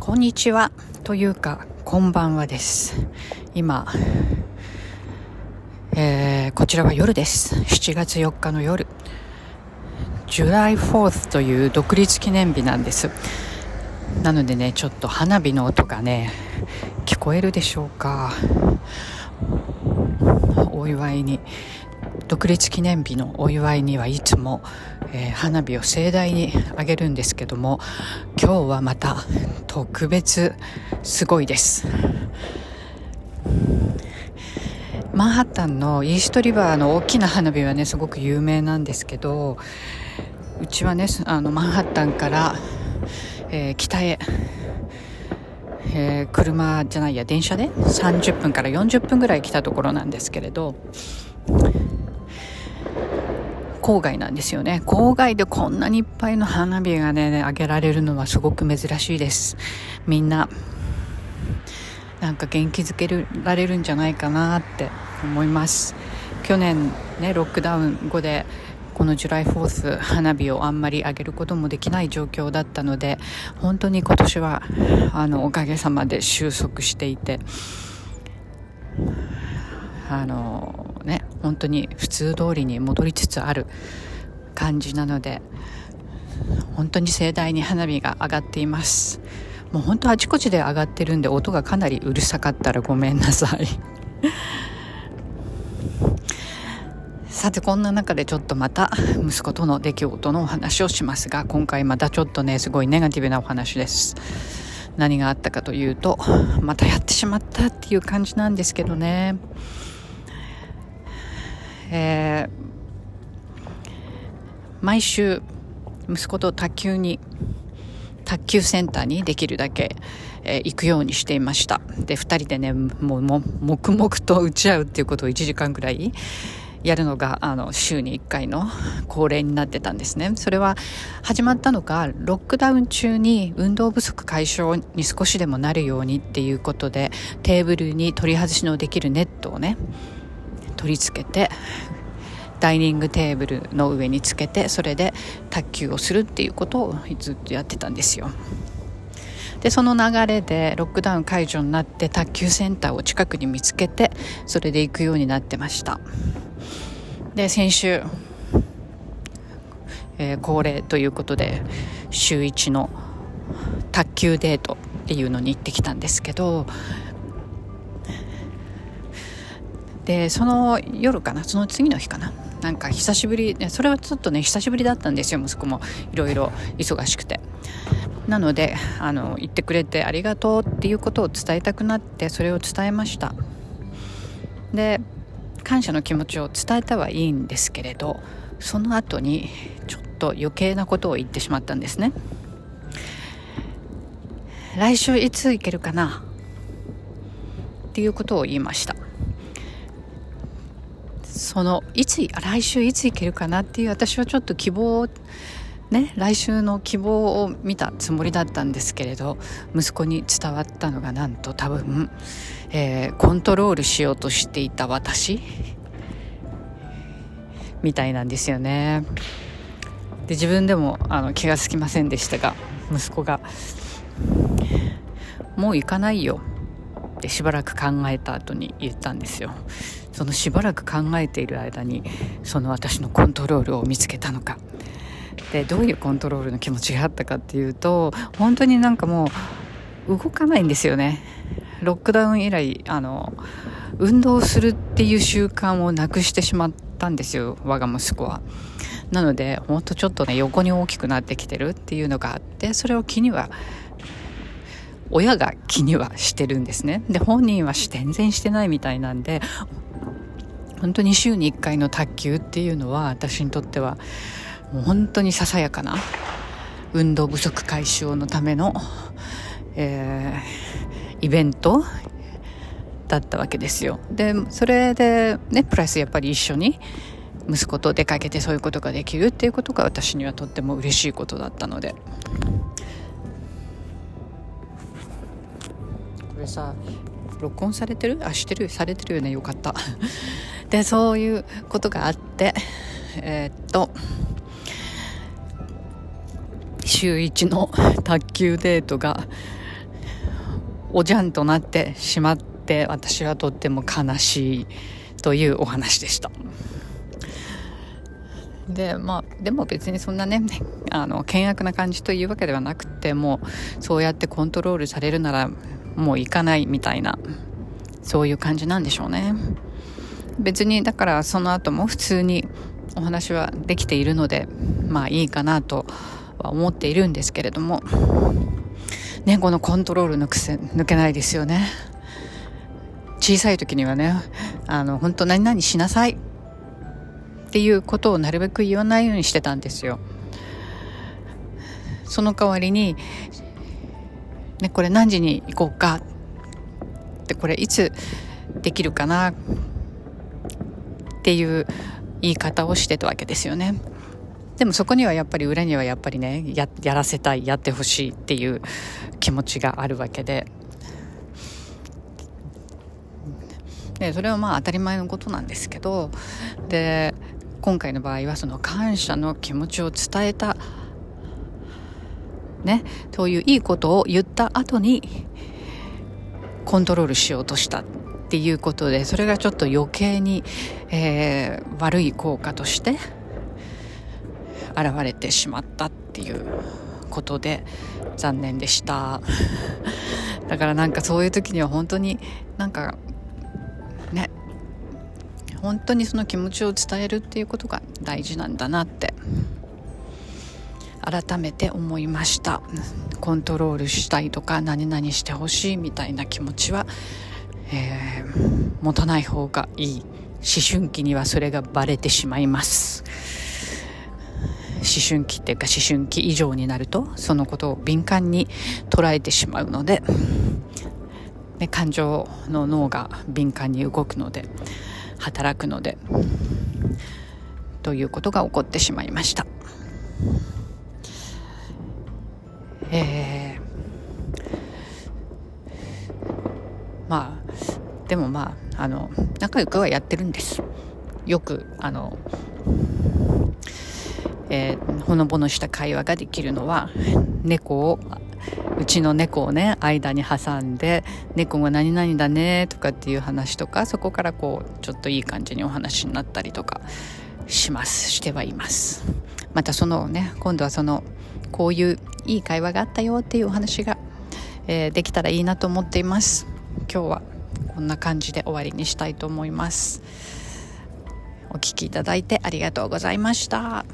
こんにちは。というかこんばんはです。今、えー、こちらは夜です。7月4日の夜。July 4th という独立記念日なんです。なのでねちょっと花火の音がね聞こえるでしょうか。お祝いに。独立記念日のお祝いにはいつも、えー、花火を盛大にあげるんですけども今日はまた特別すごいです。マンハッタンのイーストリバーの大きな花火はねすごく有名なんですけどうちはねあのマンハッタンから、えー、北へえー、車じゃないや電車で30分から40分ぐらい来たところなんですけれど郊外なんですよね。郊外でこんなにいっぱいの花火がね上げられるのはすごく珍しいです。みんななんか元気づけられるんじゃないかなって思います。去年ねロックダウン後でこのジュライフォース花火をあんまり上げることもできない状況だったので本当に今年はあのおかげさまで収束していてあのね本当に普通通りに戻りつつある感じなので本当に盛大に花火が上がっています。もう本当あちこちで上がってるんで音がかなりうるさかったらごめんなさい。さてこんな中でちょっとまた息子との出来事のお話をしますが今回またちょっとねすごいネガティブなお話です。何があったかというとまたやってしまったっていう感じなんですけどね。えー、毎週息子と卓球に卓球センターにできるだけ、えー、行くようにしていました。で2人でねもう黙々と打ち合うっていうことを1時間ぐらいやるのがあの週に1回の恒例になってたんですね。それは始まったのがロックダウン中に運動不足解消に少しでもなるようにっていうことでテーブルに取り外しのできるネットをね取り付けてダイニングテーブルの上につけてそれで卓球をするっていうことをずっとやってたんですよ。でその流れでロックダウン解除になって卓球センターを近くに見つけてそれで行くようになってました。で先週、えー、恒例ということで週1の卓球デートっていうのに行ってきたんですけどでその夜かなその次の日かななんか久しぶりそれはちょっとね久しぶりだったんですよ息子も。いろいろ忙しくて。なのであの言ってくれてありがとうっていうことを伝えたくなってそれを伝えました。で感謝の気持ちを伝えたはいいんですけれどその後にちょっと余計なことを言ってしまったんですね。来週いつ行けるかな？っていうことを言いました。そのいつ来週いつ行けるかなっていう私はちょっと希望をね来週の希望を見たつもりだったんですけれど息子に伝わったのがなんと多分、えー、コントロールしようとしていた私みたいなんですよね。で自分でもあの気が付きませんでしたが息子が「もう行かないよ」ってしばらく考えた後に言ったんですよ。そのしばらく考えている間にその私のコントロールを見つけたのか。でどういうコントロールの気持ちがあったかっていうと本当になんかもう動かないんですよね。ロックダウン以来あの運動するっていう習慣をなくしてしまったんですよ我が息子は。なのでほんとちょっとね横に大きくなってきてるっていうのがあってそれを気には親が気にはしてるんですね。で本人は全然してないみたいなんで本当に週に1回の卓球っていうのは私にとってはもう本当にささやかな運動不足解消のための、えー、イベントだったわけですよ。でそれでねプライスやっぱり一緒に息子と出かけてそういうことができるっていうことが私にはとっても嬉しいことだったので。これさ録音されてる？あしてる？されてるよね？よかった。でそういうことがあってえー、っと週一の卓球デートがおじゃんとなってしまって私はとっても悲しいというお話でした。でまあでも別にそんなねあの険悪な感じというわけではなくてもうそうやってコントロールされるならもう行かないみたいなそういう感じなんでしょうね別にだからその後も普通にお話はできているのでまあいいかなとは思っているんですけれどもねこのコントロールの癖抜けないですよね。小さい時にはねあの本当何々しなさい。っていうことをなるべく言わないようにしてたんですよ。その代わりに、ね、これ何時に行こうか。ってこれいつできるかな。っていう言い方をしてたわけですよね。でもそこにはやっぱり裏にはやっぱりねやらせたいやってほしいっていう気持ちがあるわけで。でそれはまあ当たり前のことなんですけどで今回の場合はその感謝の気持ちを伝えた。ねそういういいことを言った後にコントロールしようとした。っていうことでそれがちょっと余計に、えー、悪い効果として現れてしまったっていうことで残念でした。だからなんかそういう時には本当になんかね本当にその気持ちを伝えるっていうことが大事なんだなって改めて思いました。コントロールしたいとか何々してほしいみたいな気持ちは、えー、持たない方がいい。思春期にはそれがバレてしまいます。思春期っていうか思春期以上になるとそのことを敏感に捉えてしまうので、ね、感情の脳が敏感に動くので働くのでということが起こってしまいました。えー、まあでもまああの仲良くはやってるんです。よくあの、えー、ほのぼのした会話ができるのは猫をうちの猫をね間に挟んで猫が何々だねとかっていう話とかそこからこうちょっといい感じにお話になったりとかします。してはいます。またそのね今度はそのこういういい会話があったよっていうお話が、えー、できたらいいなと思っています。今日は。こんな感じで終わりにしたいと思いますお聴きいただいてありがとうございました。